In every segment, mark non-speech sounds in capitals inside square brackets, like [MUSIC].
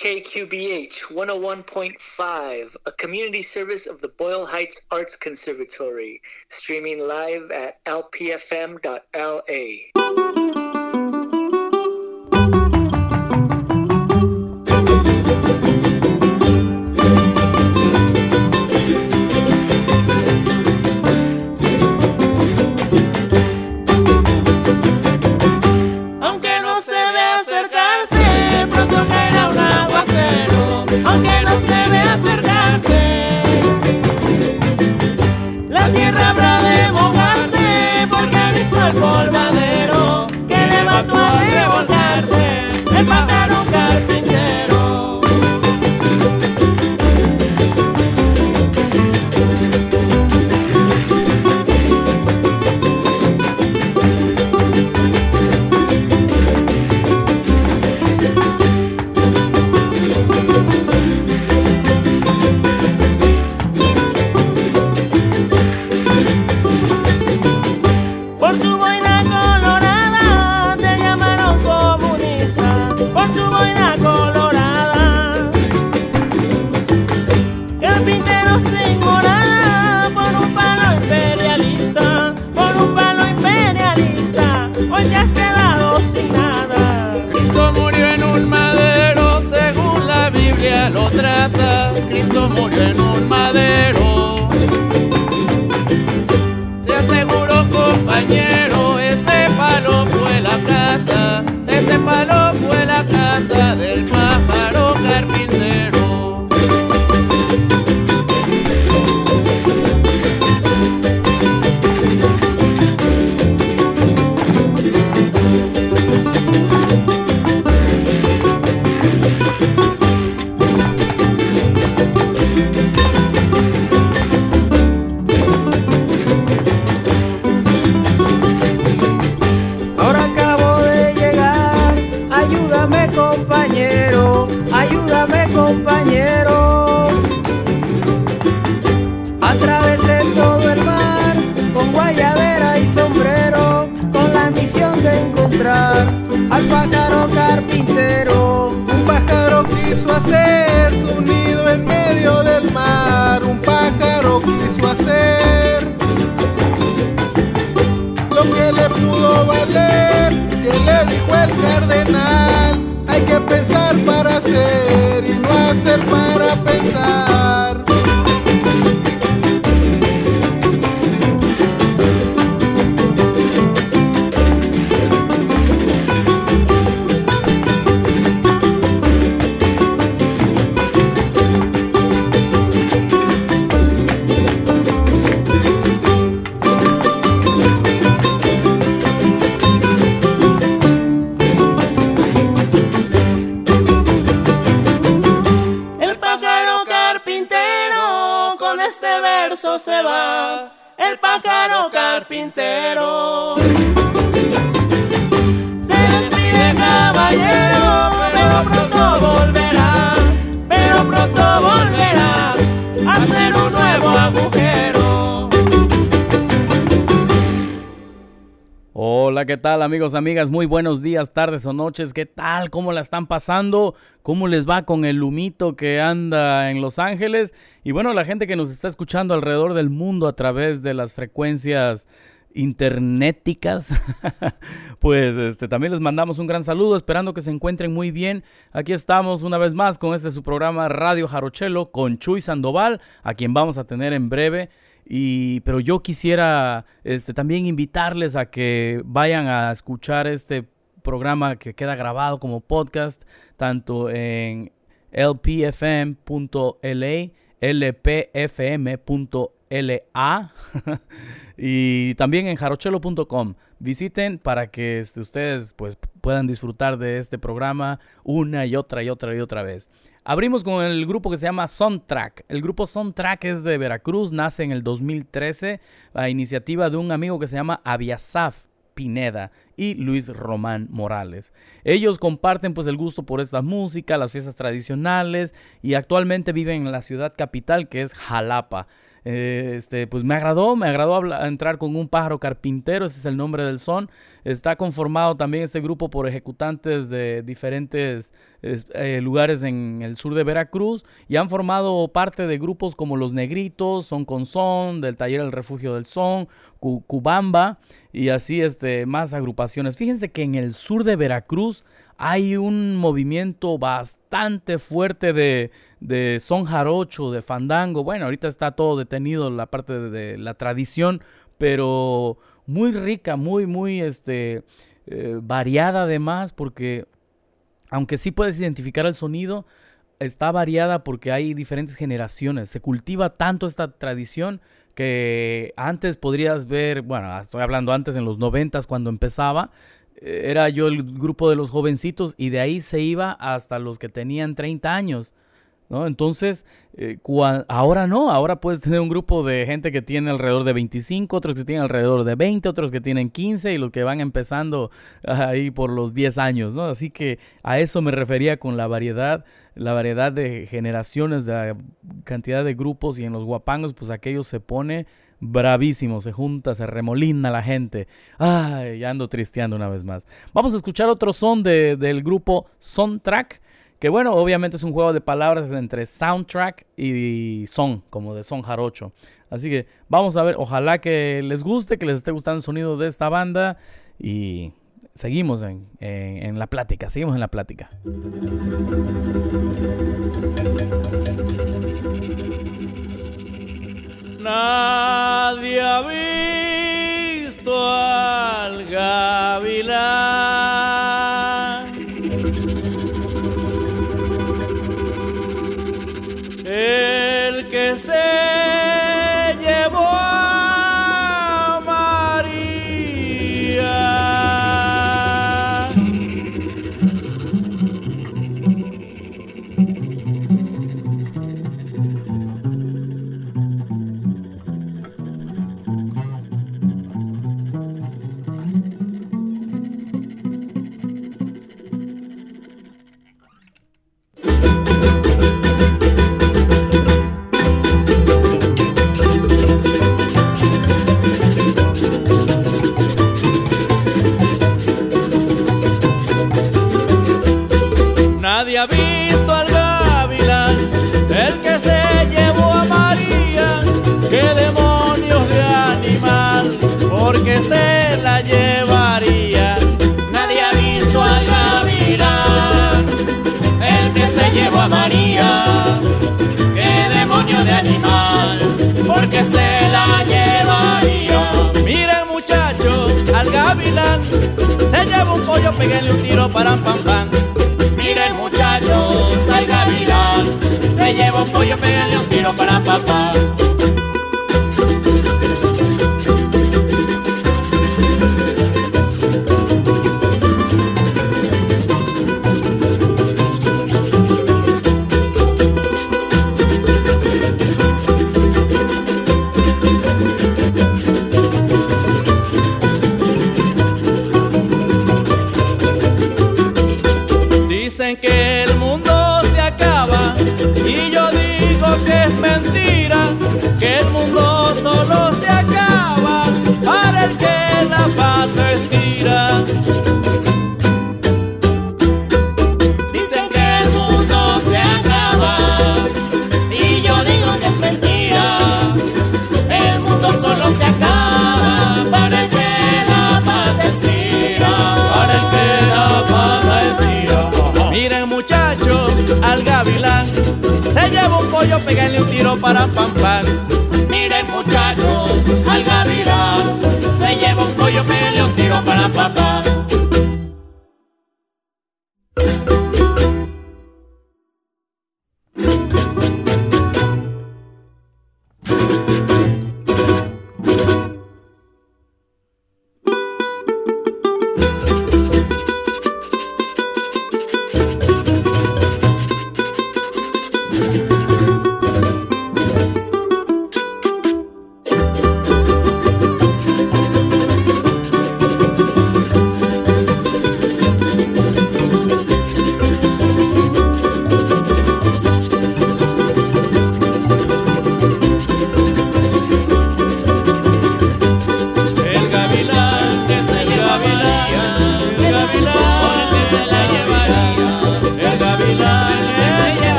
KQBH 101.5, a community service of the Boyle Heights Arts Conservatory, streaming live at lpfm.la. tal amigos, amigas? Muy buenos días, tardes o noches. ¿Qué tal? ¿Cómo la están pasando? ¿Cómo les va con el humito que anda en Los Ángeles? Y bueno, la gente que nos está escuchando alrededor del mundo a través de las frecuencias internéticas, [LAUGHS] pues este, también les mandamos un gran saludo, esperando que se encuentren muy bien. Aquí estamos una vez más con este su programa Radio Jarochelo con Chuy Sandoval, a quien vamos a tener en breve. Y, pero yo quisiera este, también invitarles a que vayan a escuchar este programa que queda grabado como podcast, tanto en lpfm.la, lpfm.la [LAUGHS] y también en jarochelo.com. Visiten para que este, ustedes pues, puedan disfrutar de este programa una y otra y otra y otra vez. Abrimos con el grupo que se llama Soundtrack. El grupo Soundtrack es de Veracruz, nace en el 2013 a iniciativa de un amigo que se llama Aviasaf Pineda y Luis Román Morales. Ellos comparten pues el gusto por esta música, las fiestas tradicionales y actualmente viven en la ciudad capital que es Jalapa. Eh, este, pues me agradó, me agradó entrar con un pájaro carpintero, ese es el nombre del son. Está conformado también este grupo por ejecutantes de diferentes eh, lugares en el sur de Veracruz y han formado parte de grupos como Los Negritos, Son con Son, del Taller El Refugio del Son, Cubamba y así este, más agrupaciones. Fíjense que en el sur de Veracruz hay un movimiento bastante fuerte de, de son jarocho, de fandango. Bueno, ahorita está todo detenido la parte de, la tradición, pero muy rica, muy, muy este, eh, variada además, porque aunque sí puedes identificar el sonido, está variada porque hay diferentes generaciones. Se cultiva tanto esta tradición que antes podrías ver, bueno, estoy hablando antes en los noventas cuando empezaba, era yo el grupo de los jovencitos y de ahí se iba hasta los que tenían 30 años. ¿no? Entonces, eh, ahora no, ahora puedes tener un grupo de gente que tiene alrededor de 25, otros que tienen alrededor de 20, otros que tienen 15 y los que van empezando ahí por los 10 años, ¿no? Así que a eso me refería con la variedad, la variedad de generaciones, de la cantidad de grupos y en los guapangos, pues aquello se pone bravísimo, se junta, se remolina la gente. Ay, ya ando tristeando una vez más. Vamos a escuchar otro son del grupo Soundtrack, que bueno, obviamente es un juego de palabras entre soundtrack y son, como de son jarocho. Así que vamos a ver, ojalá que les guste, que les esté gustando el sonido de esta banda y seguimos en, en la plática, seguimos en la plática. Nadie ha visto al gavilán. Peguenle un tiro para pam pam. Miren muchachos, al gavilán, se lleva un pollo, peguenle un tiro para pam pam.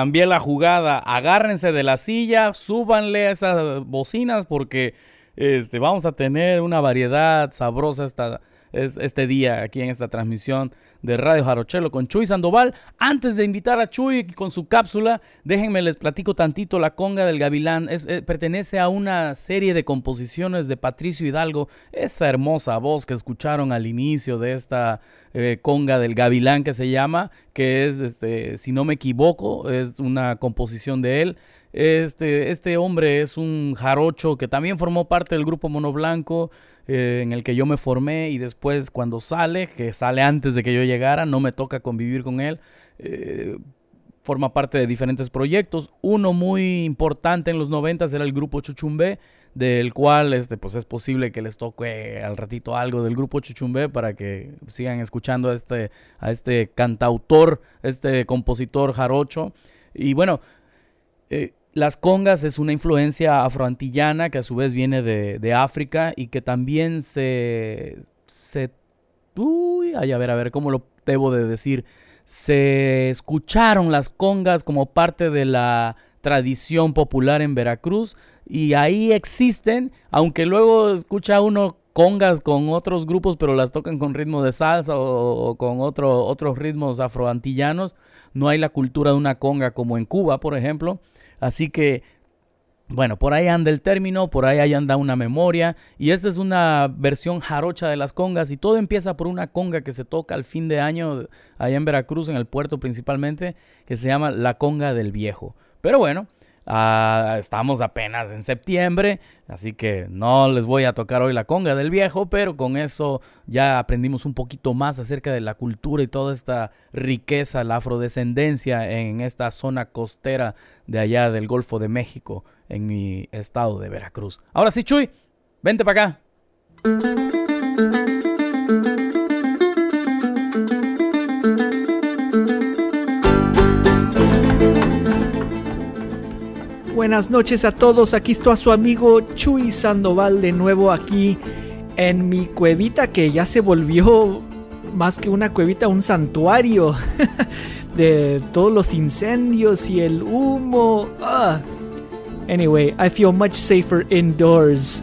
Cambié la jugada. Agárrense de la silla, súbanle a esas bocinas porque este, vamos a tener una variedad sabrosa esta, es- este día aquí en esta transmisión de Radio Jarochelo con Chuy Sandoval. Antes de invitar a Chuy con su cápsula, déjenme les platico tantito la conga del gavilán. Es, eh, pertenece a una serie de composiciones de Patricio Hidalgo, esa hermosa voz que escucharon al inicio de esta eh, conga del gavilán que se llama, que es, este, si no me equivoco, es una composición de él. Este, este hombre es un jarocho que también formó parte del grupo Mono Blanco, eh, en el que yo me formé y después cuando sale, que sale antes de que yo llegara, no me toca convivir con él. eh, forma parte de diferentes proyectos. Uno muy importante en los 90 era el grupo Chuchumbé, del cual este, pues es posible que les toque al ratito algo del grupo Chuchumbé para que sigan escuchando a este, a este cantautor, este compositor jarocho. Y bueno, eh, las congas es una influencia afroantillana que a su vez viene de, de África y que también se... se uy, ay, a ver, a ver, ¿cómo lo debo de decir? Se escucharon las congas como parte de la tradición popular en Veracruz y ahí existen, aunque luego escucha uno congas con otros grupos, pero las tocan con ritmo de salsa o, o con otro, otros ritmos afroantillanos. No hay la cultura de una conga como en Cuba, por ejemplo. Así que, bueno, por ahí anda el término, por ahí anda una memoria. Y esta es una versión jarocha de las congas. Y todo empieza por una conga que se toca al fin de año allá en Veracruz, en el puerto principalmente, que se llama la conga del viejo. Pero bueno, ah, estamos apenas en septiembre, así que no les voy a tocar hoy la conga del viejo, pero con eso ya aprendimos un poquito más acerca de la cultura y toda esta riqueza, la afrodescendencia en esta zona costera de allá del Golfo de México, en mi estado de Veracruz. Ahora sí, Chuy, vente para acá. Buenas noches a todos, aquí está su amigo Chuy Sandoval de nuevo aquí en mi cuevita que ya se volvió más que una cuevita, un santuario [LAUGHS] de todos los incendios y el humo. Ah. Anyway, I feel much safer indoors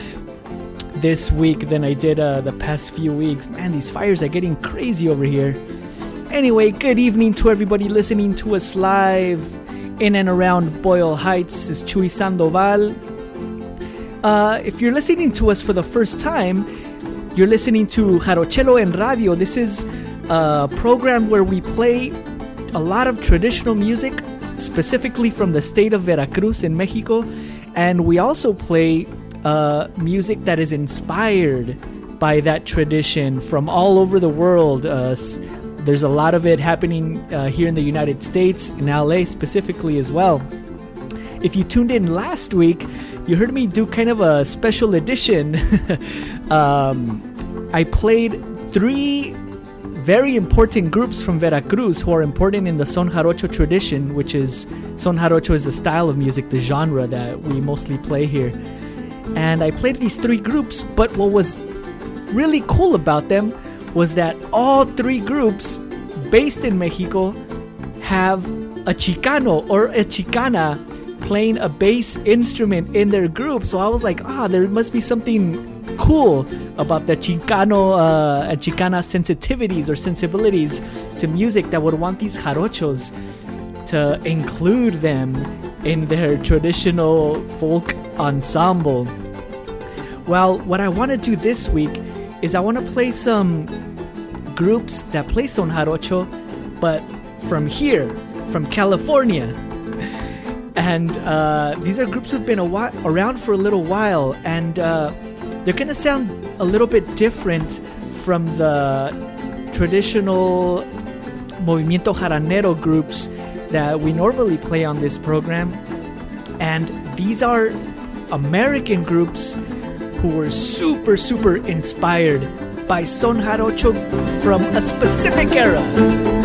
[LAUGHS] this week than I did uh, the past few weeks. Man, these fires are getting crazy over here. Anyway, good evening to everybody listening to us live in and around Boyle Heights. Is Chuy Sandoval. Uh, if you're listening to us for the first time, you're listening to Jarochelo en Radio. This is a program where we play a lot of traditional music, specifically from the state of Veracruz in Mexico, and we also play uh, music that is inspired by that tradition from all over the world. Uh, there's a lot of it happening uh, here in the United States, in LA specifically as well. If you tuned in last week, you heard me do kind of a special edition. [LAUGHS] um, I played three very important groups from Veracruz who are important in the son jarocho tradition, which is son jarocho is the style of music, the genre that we mostly play here. And I played these three groups, but what was really cool about them was that all three groups based in Mexico have a Chicano or a Chicana playing a bass instrument in their group. So I was like, ah, there must be something cool about the Chicano uh, and Chicana sensitivities or sensibilities to music that would want these jarochos to include them in their traditional folk ensemble. Well, what I want to do this week is I want to play some groups that play Son Jarocho, but from here, from California. [LAUGHS] And uh, these are groups who've been around for a little while, and uh, they're going to sound a little bit different from the traditional Movimiento Jaranero groups that we normally play on this program. And these are American groups who were super, super inspired by Son Jarocho from a specific era.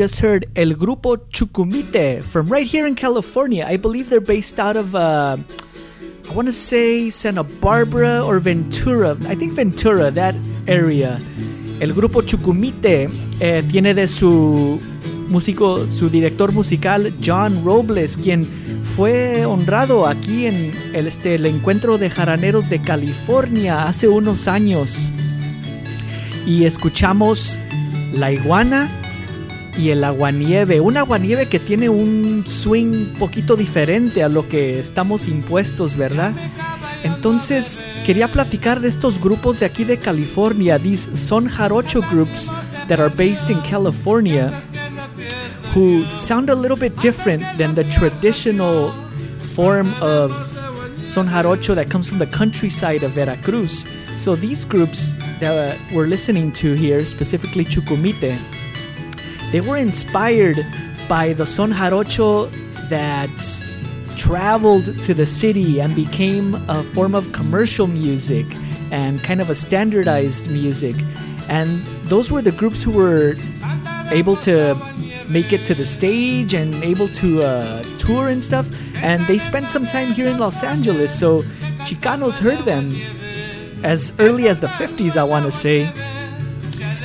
Just heard El Grupo Chucumite from right here in California. I believe they're based out of, uh, I want to say Santa Barbara or Ventura. I think Ventura, that area. El Grupo Chucumite eh, tiene de su músico, su director musical John Robles, quien fue honrado aquí en el, este, el encuentro de jaraneros de California hace unos años. Y escuchamos La Iguana y el aguanieve. Un aguanieve que tiene un swing poquito diferente a lo que estamos impuestos, ¿verdad? Entonces, quería platicar de estos grupos de aquí de California, these son jarocho groups that are based in California, who sound a little bit different than the traditional form of son jarocho that comes from the countryside of Veracruz. So these groups that we're listening to here, specifically Chucumite, they were inspired by the son jarocho that traveled to the city and became a form of commercial music and kind of a standardized music. And those were the groups who were able to make it to the stage and able to uh, tour and stuff. And they spent some time here in Los Angeles, so Chicanos heard them as early as the 50s, I want to say.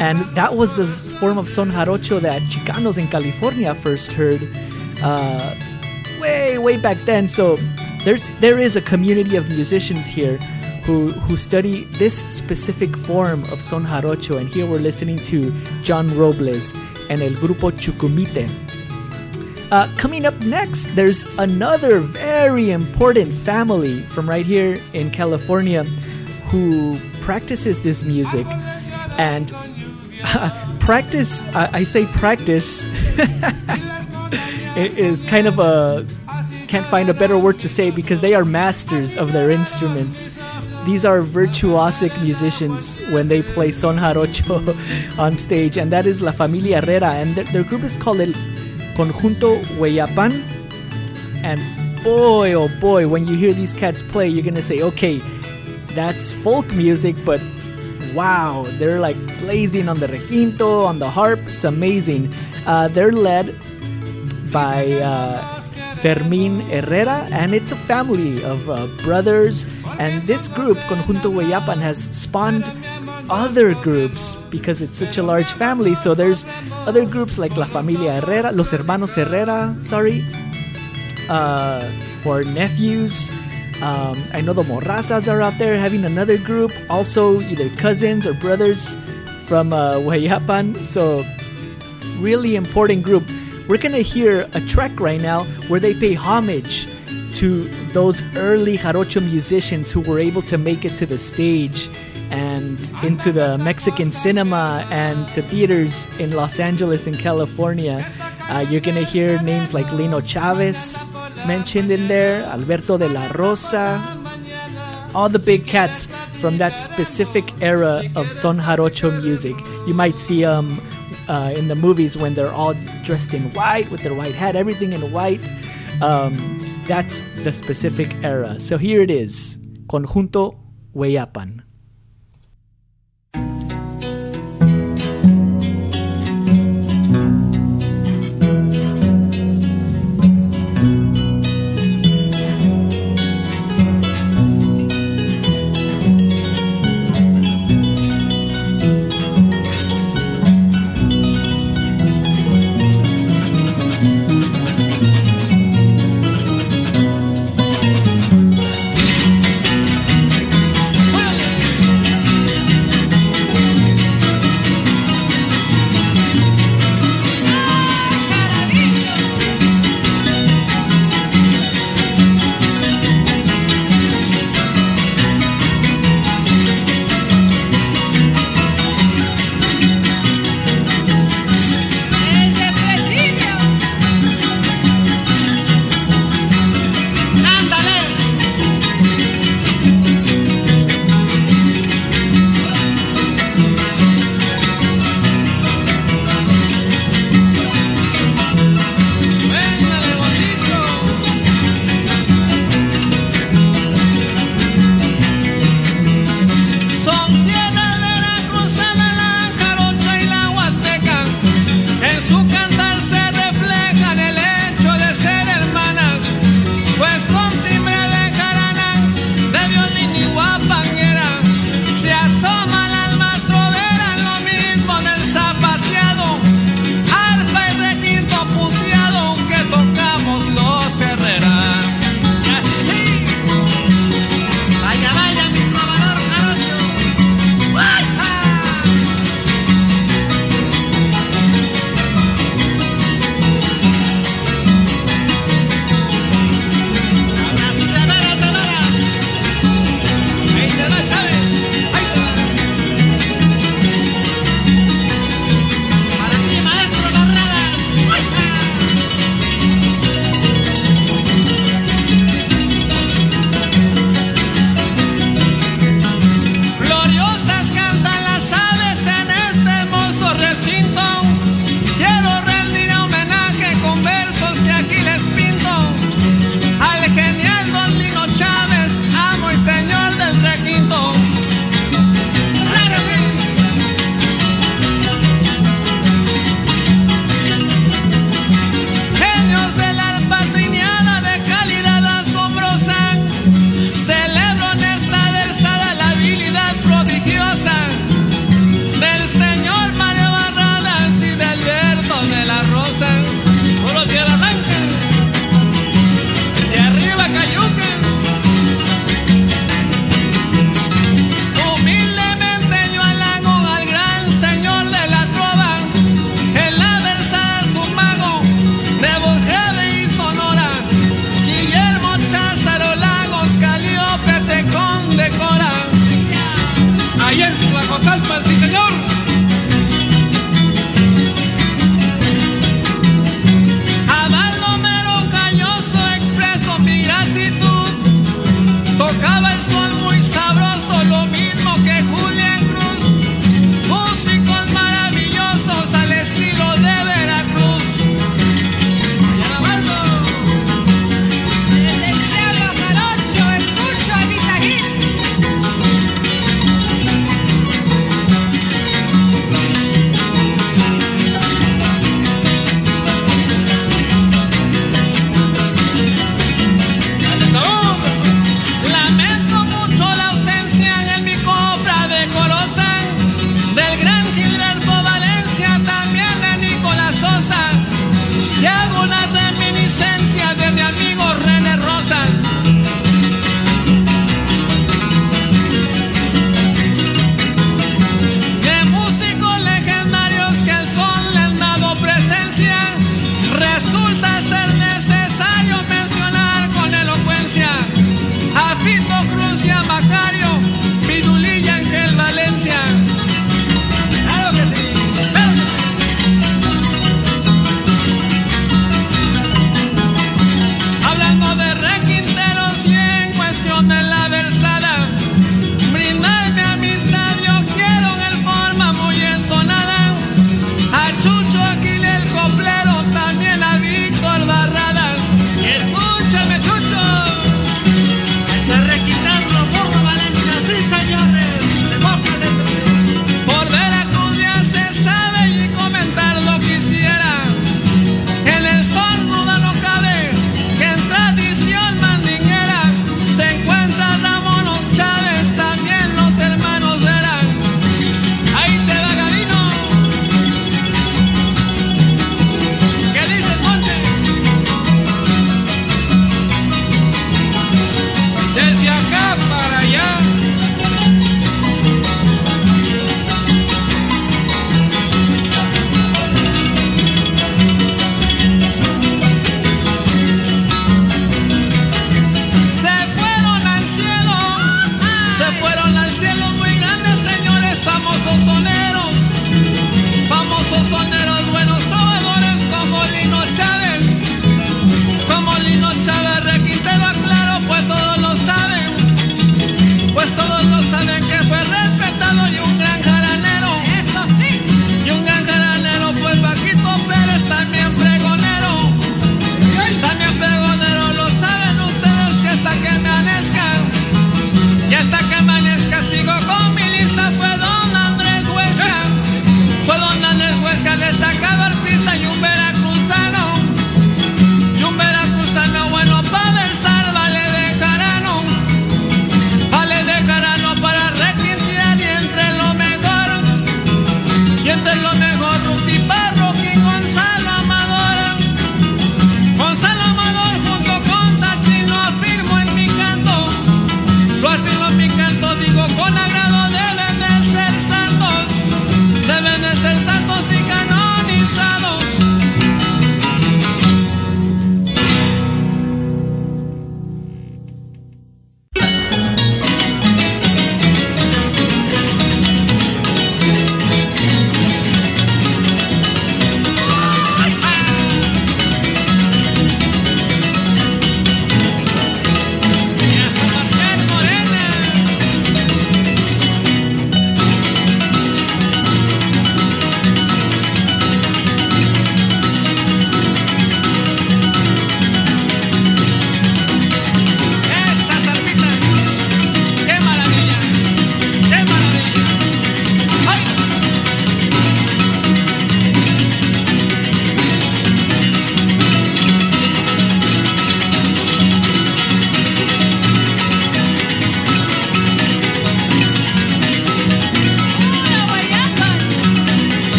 And that was the form of son jarocho that Chicanos in California first heard uh, way, way back then. So there's there is a community of musicians here who who study this specific form of son jarocho. And here we're listening to John Robles and El Grupo Chucumite. Uh, coming up next, there's another very important family from right here in California who practices this music. And [LAUGHS] practice, I, I say practice, [LAUGHS] is kind of a, can't find a better word to say because they are masters of their instruments. These are virtuosic musicians when they play son jarocho [LAUGHS] on stage, and that is La Familia Herrera, and their, their group is called El Conjunto Hueyapan. And boy, oh boy, when you hear these cats play, you're gonna say, okay, that's folk music, but wow, they're like blazing on the requinto, on the harp. It's amazing. Uh, they're led by uh, Fermin Herrera, and it's a family of uh, brothers. And this group, Conjunto Hueyapan, has spawned other groups because it's such a large family. So there's other groups like La Familia Herrera, Los Hermanos Herrera, sorry, uh, or nephews. Um, I know the Morrazas are out there having another group, also either cousins or brothers from uh, Hueyapan. So, really important group. We're gonna hear a track right now where they pay homage to those early jarocho musicians who were able to make it to the stage and into the Mexican cinema and to theaters in Los Angeles and California. Uh, you're gonna hear names like Lino Chavez mentioned in there, Alberto de la Rosa, all the big cats from that specific era of son jarocho music. You might see them uh, in the movies when they're all dressed in white with their white hat, everything in white. Um, that's the specific era. So here it is, Conjunto Hueyapan.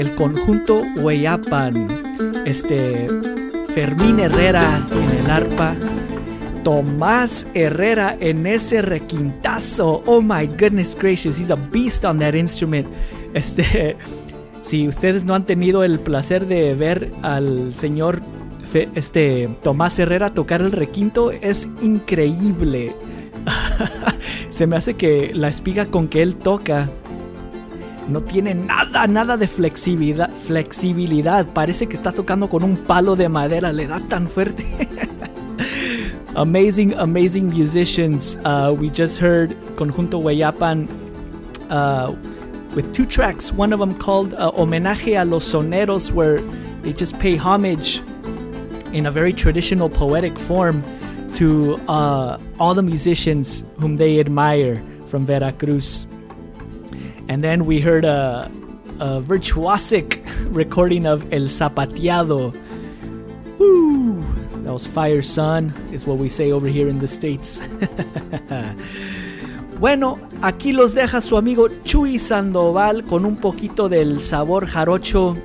El conjunto Hueyapan, este Fermín Herrera en el arpa, Tomás Herrera en ese requintazo. Oh my goodness gracious, he's a beast on that instrument. Este, [LAUGHS] si ustedes no han tenido el placer de ver al señor este Tomás Herrera tocar el requinto, es increíble. [LAUGHS] Se me hace que la espiga con que él toca no tiene nada, nada de flexibilidad, flexibilidad. Parece que está tocando con un palo de madera, le da tan fuerte. [LAUGHS] amazing, amazing musicians. Uh, we just heard Conjunto Hueyapan uh, with two tracks. One of them called uh, Homenaje a los Soneros, where they just pay homage in a very traditional poetic form to uh, all the musicians whom they admire from Veracruz. And then we heard a, virtuosic [LAUGHS] recording of El Zapateado. Woo! That was Fire Sun, is what we say over here in the States. [LAUGHS] bueno, aquí los deja su amigo Chuy Sandoval con un poquito del sabor jarocho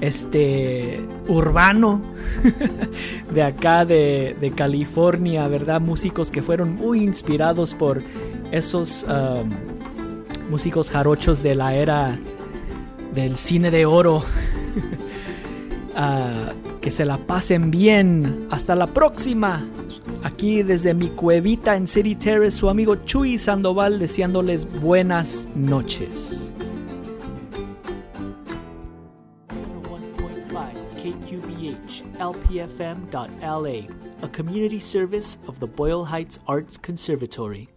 este urbano [LAUGHS] de acá de, de, California, ¿verdad? Músicos que fueron muy inspirados por esos um, músicos jarochos de la era del cine de oro. uh, [LAUGHS] que se la pasen bien. Hasta la próxima. Aquí desde mi cuevita en City Terrace, su amigo Chuy Sandoval deseándoles buenas noches. LPFM.LA, a community service of the Boyle Heights Arts Conservatory.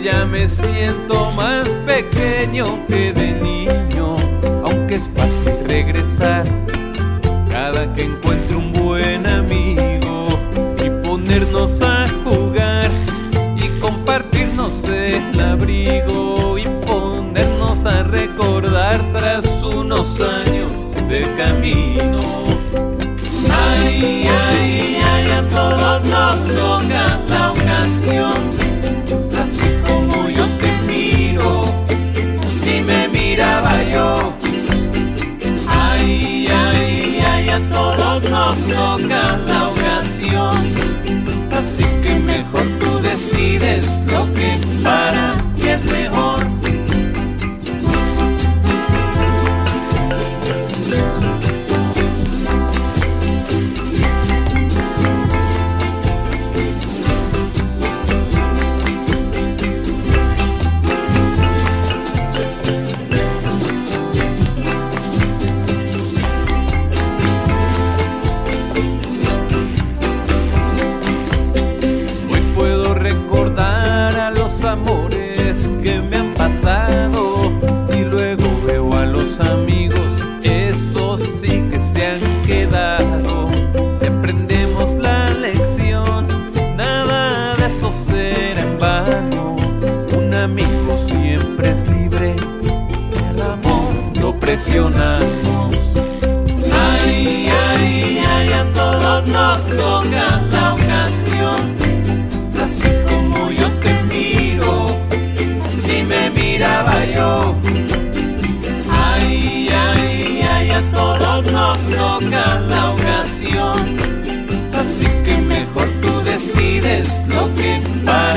ya me siento más pequeño que de niño, aunque es fácil regresar cada que encuentro un buen amigo y ponernos a jugar y compartirnos el abrigo y ponernos a recordar tras unos años de camino. Ay, ay, ay, a todos nos nos toca la oración. Así que mejor tú decides lo que para olvides lo que.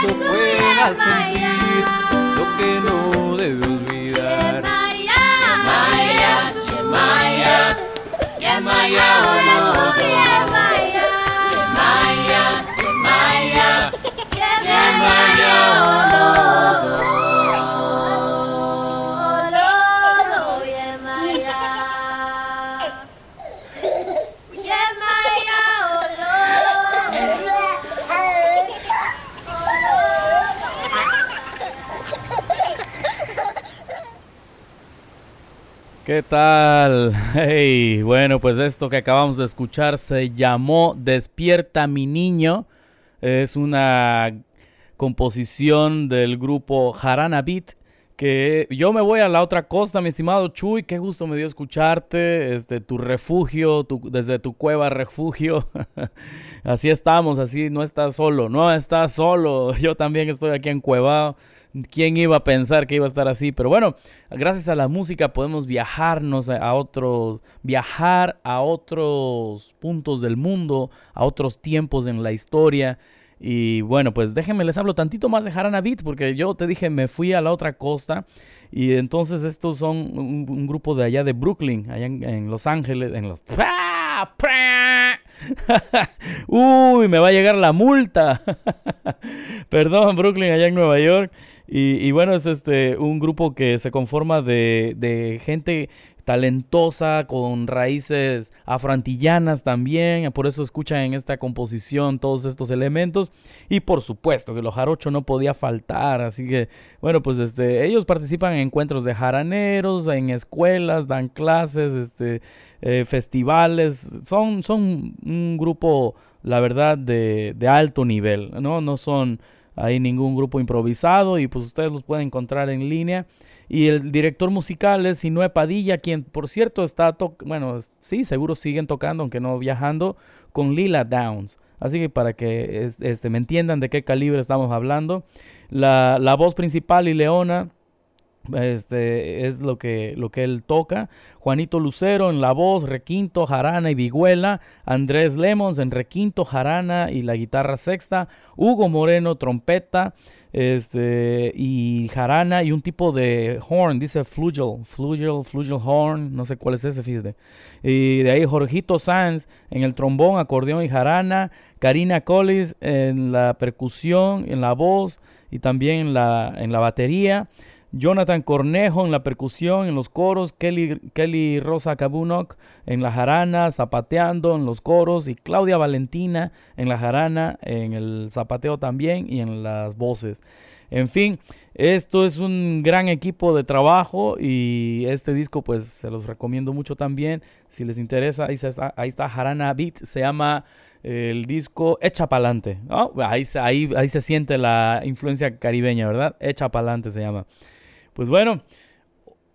Adulto pueda sentir lo que no debe olvidar. Yemaya, Yemaya, Yemaya, Olodo. Yemaya, Yemaya, Yemaya, ¿Qué tal? [LAUGHS] Hey, bueno, pues esto que acabamos de escuchar se llamó Despierta mi niño. Es una composición del grupo Jarana Beat. Que yo me voy a la otra costa, mi estimado Chuy. Qué gusto me dio escucharte. Este, tu refugio, desde tu cueva refugio. [LAUGHS] así estamos, así no estás solo, no estás solo. [LAUGHS] Yo también estoy aquí en Cuevao. ¿Quién iba a pensar que iba a estar así? Pero bueno, gracias a la música podemos viajarnos a- otros, viajar a otros puntos del mundo, a otros tiempos en la historia. Y bueno, pues déjenme les hablo tantito más de Jarana Beat, porque yo te dije, me fui a la otra costa. Y entonces estos son un, grupo de allá de Brooklyn, allá en, Los Ángeles, en los... ¡Pra! [LAUGHS] Uy, me va a llegar la multa. [LAUGHS] Perdón, Brooklyn, allá en Nueva York. Y, bueno, es este un grupo que se conforma de, de gente talentosa, con raíces afroantillanas también. Por eso escuchan en esta composición todos estos elementos. Y por supuesto que los jarochos no podía faltar. Así que, bueno, pues este, ellos participan en encuentros de jaraneros, en escuelas, dan clases, este, eh, festivales. Son, son un grupo, la verdad, de, de alto nivel. ¿no? no son ahí ningún grupo improvisado y pues ustedes los pueden encontrar en línea. Y el director musical es Sinue Padilla, quien por cierto está, bueno, sí, seguro siguen tocando, aunque no viajando, con Lila Downs. Así que para que es- este, me entiendan de qué calibre estamos hablando. La, la voz principal y Leona este, es lo que, lo que él toca. Juanito Lucero en la voz, requinto, jarana y vihuela. Andrés Lemons en requinto, jarana y la guitarra sexta. Hugo Moreno, trompeta este, y jarana y un tipo de horn, dice flugel, flugel, flugel horn, no sé cuál es ese, fíjate. Y de ahí Jorgito Sanz en el trombón, acordeón y jarana. Karina Collis en la percusión, en la voz y también la, en la batería. Jonathan Cornejo en la percusión, en los coros, Kelly, Kelly Rosa Kabunok en la jarana, zapateando en los coros, y Claudia Valentina en la jarana, en el zapateo también y en las voces. En fin, esto es un gran equipo de trabajo y este disco pues se los recomiendo mucho también. Si les interesa, ahí está, ahí está Jarana Beat, se llama eh, el disco Echa Pa'lante. ¿no? Ahí, ahí, ahí se siente la influencia caribeña, ¿verdad? Echa Pa'lante se llama. Pues bueno,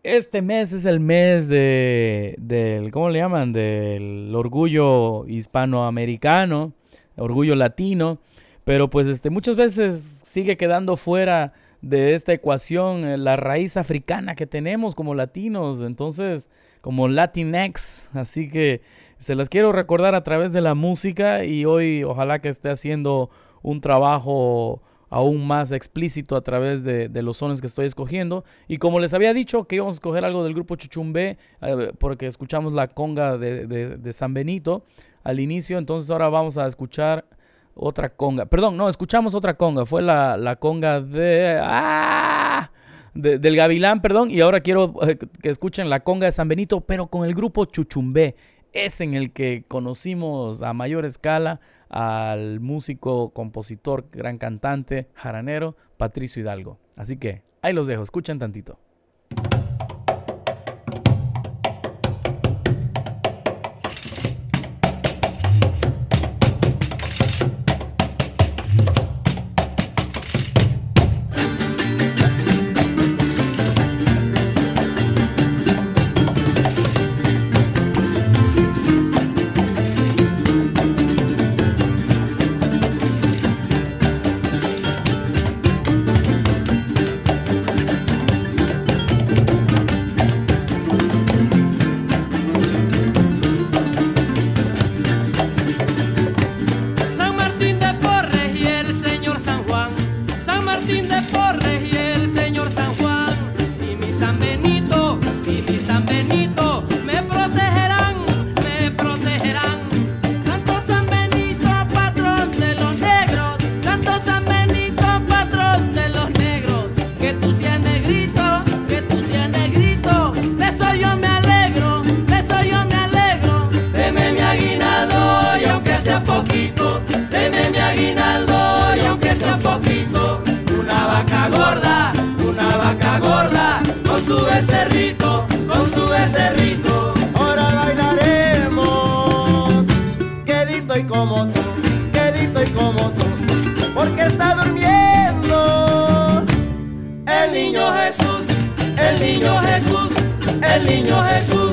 este mes es el mes de, del, ¿cómo le llaman? Del orgullo hispanoamericano, orgullo latino, pero pues este, muchas veces sigue quedando fuera de esta ecuación eh, la raíz africana que tenemos como latinos, entonces como Latinx, así que se las quiero recordar a través de la música y hoy ojalá que esté haciendo un trabajo aún más explícito a través de, los sones que estoy escogiendo. Y como les había dicho que íbamos a escoger algo del grupo Chuchumbé, eh, porque escuchamos la conga de, San Benito al inicio, entonces ahora vamos a escuchar otra conga. Perdón, no, escuchamos otra conga, fue la, conga de... ¡Ah! de- del Gavilán, perdón, y ahora quiero eh, que escuchen la conga de San Benito, pero con el grupo Chuchumbé. Es en el que conocimos a mayor escala al músico, compositor, gran cantante, jaranero, Patricio Hidalgo. Así que ahí los dejo, escuchen tantito. El niño Jesús.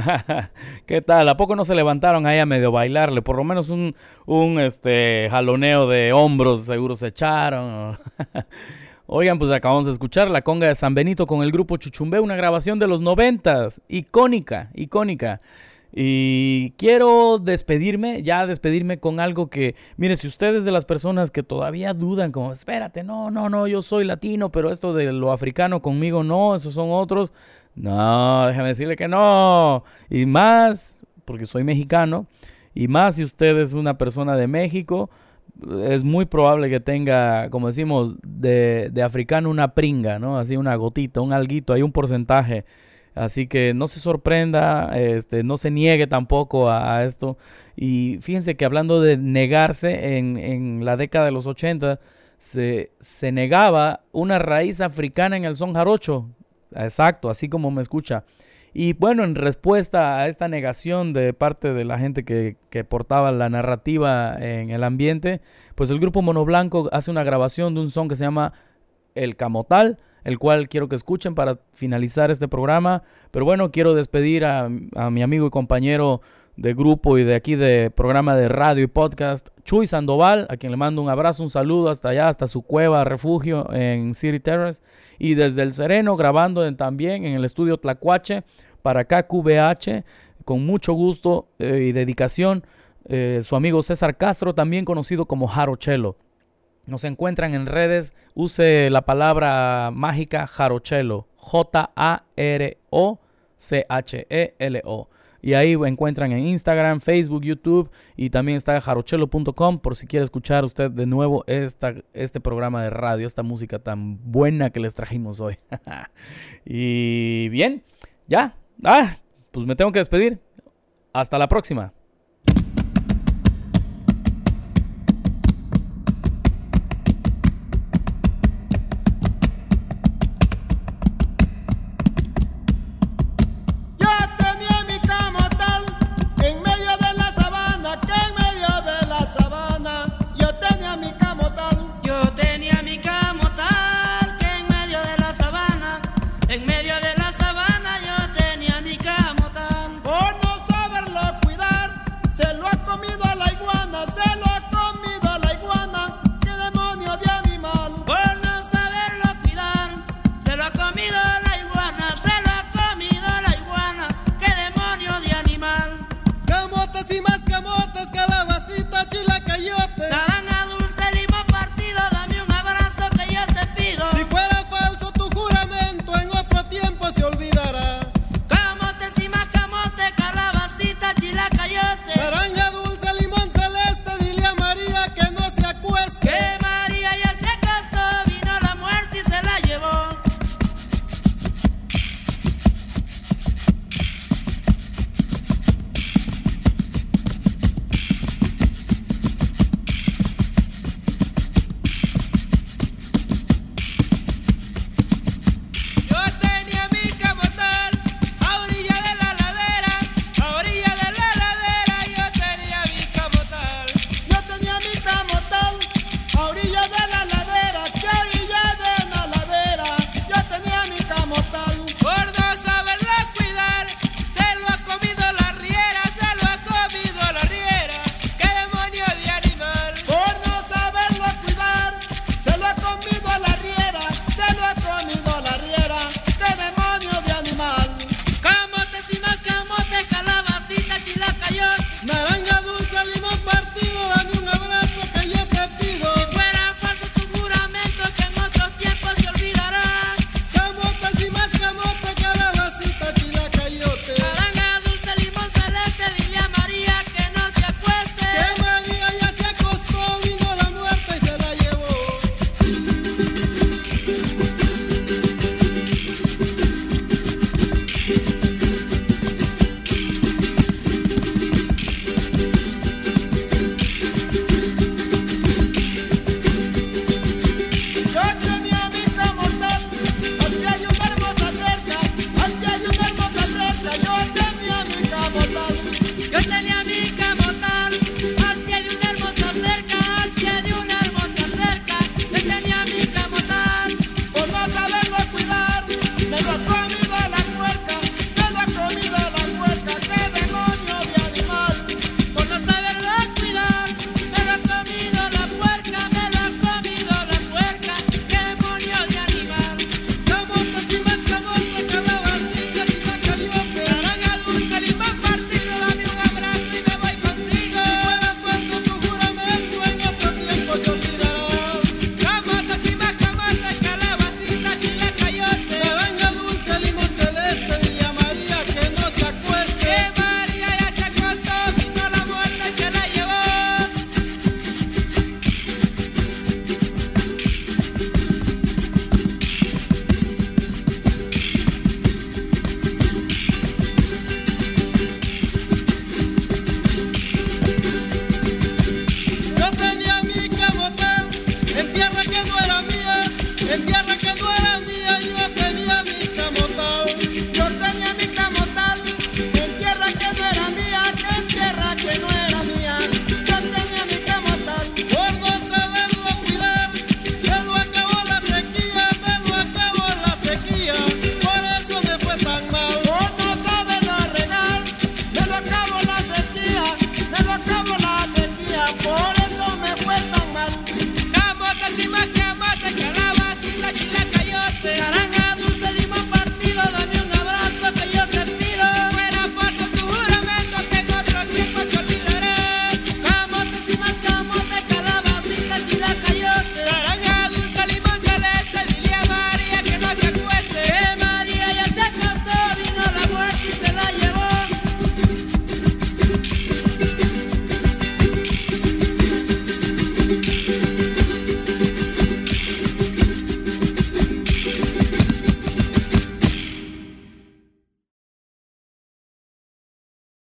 [LAUGHS] ¿Qué tal? ¿A poco no se levantaron ahí a medio bailarle? Por lo menos un, un este, jaloneo de hombros seguro se echaron. [LAUGHS] Oigan, pues acabamos de escuchar la conga de San Benito con el grupo Chuchumbe, una grabación de los noventas, icónica, icónica. Y quiero despedirme, ya despedirme con algo que, mire, si ustedes de las personas que todavía dudan, como, espérate, no, no, no, yo soy latino, pero esto de lo africano conmigo no, esos son otros. No, déjame decirle que no. Y más, porque soy mexicano, y más si usted es una persona de México, es muy probable que tenga, como decimos, de, de africano una pringa, ¿no? Así una gotita, un alguito, hay un porcentaje. Así que no se sorprenda, este, no se niegue tampoco a, esto. Y fíjense que hablando de negarse, en, en la década de los 80 se, se negaba una raíz africana en el son jarocho. Exacto, así como me escucha. Y bueno, en respuesta a esta negación de parte de la gente que, que portaba la narrativa en el ambiente, pues el grupo Mono Blanco hace una grabación de un son que se llama El Camotal, el cual quiero que escuchen para finalizar este programa. Pero bueno, quiero despedir a, a mi amigo y compañero de grupo y de aquí de programa de radio y podcast, Chuy Sandoval, a quien le mando un abrazo, un saludo hasta allá, hasta su cueva, refugio en City Terrace. Y desde el Sereno, grabando también en el estudio Tlacuache para KQBH, con mucho gusto eh, y dedicación, eh, su amigo César Castro, también conocido como Jarochelo. Nos encuentran en redes, use la palabra mágica Jarochelo, J-A-R-O-C-H-E-L-O. Y ahí encuentran en Instagram, Facebook, YouTube y también está jarochelo.com por si quiere escuchar usted de nuevo esta, este programa de radio, esta música tan buena que les trajimos hoy. [LAUGHS] y bien, ya, ah, pues me tengo que despedir. Hasta la próxima.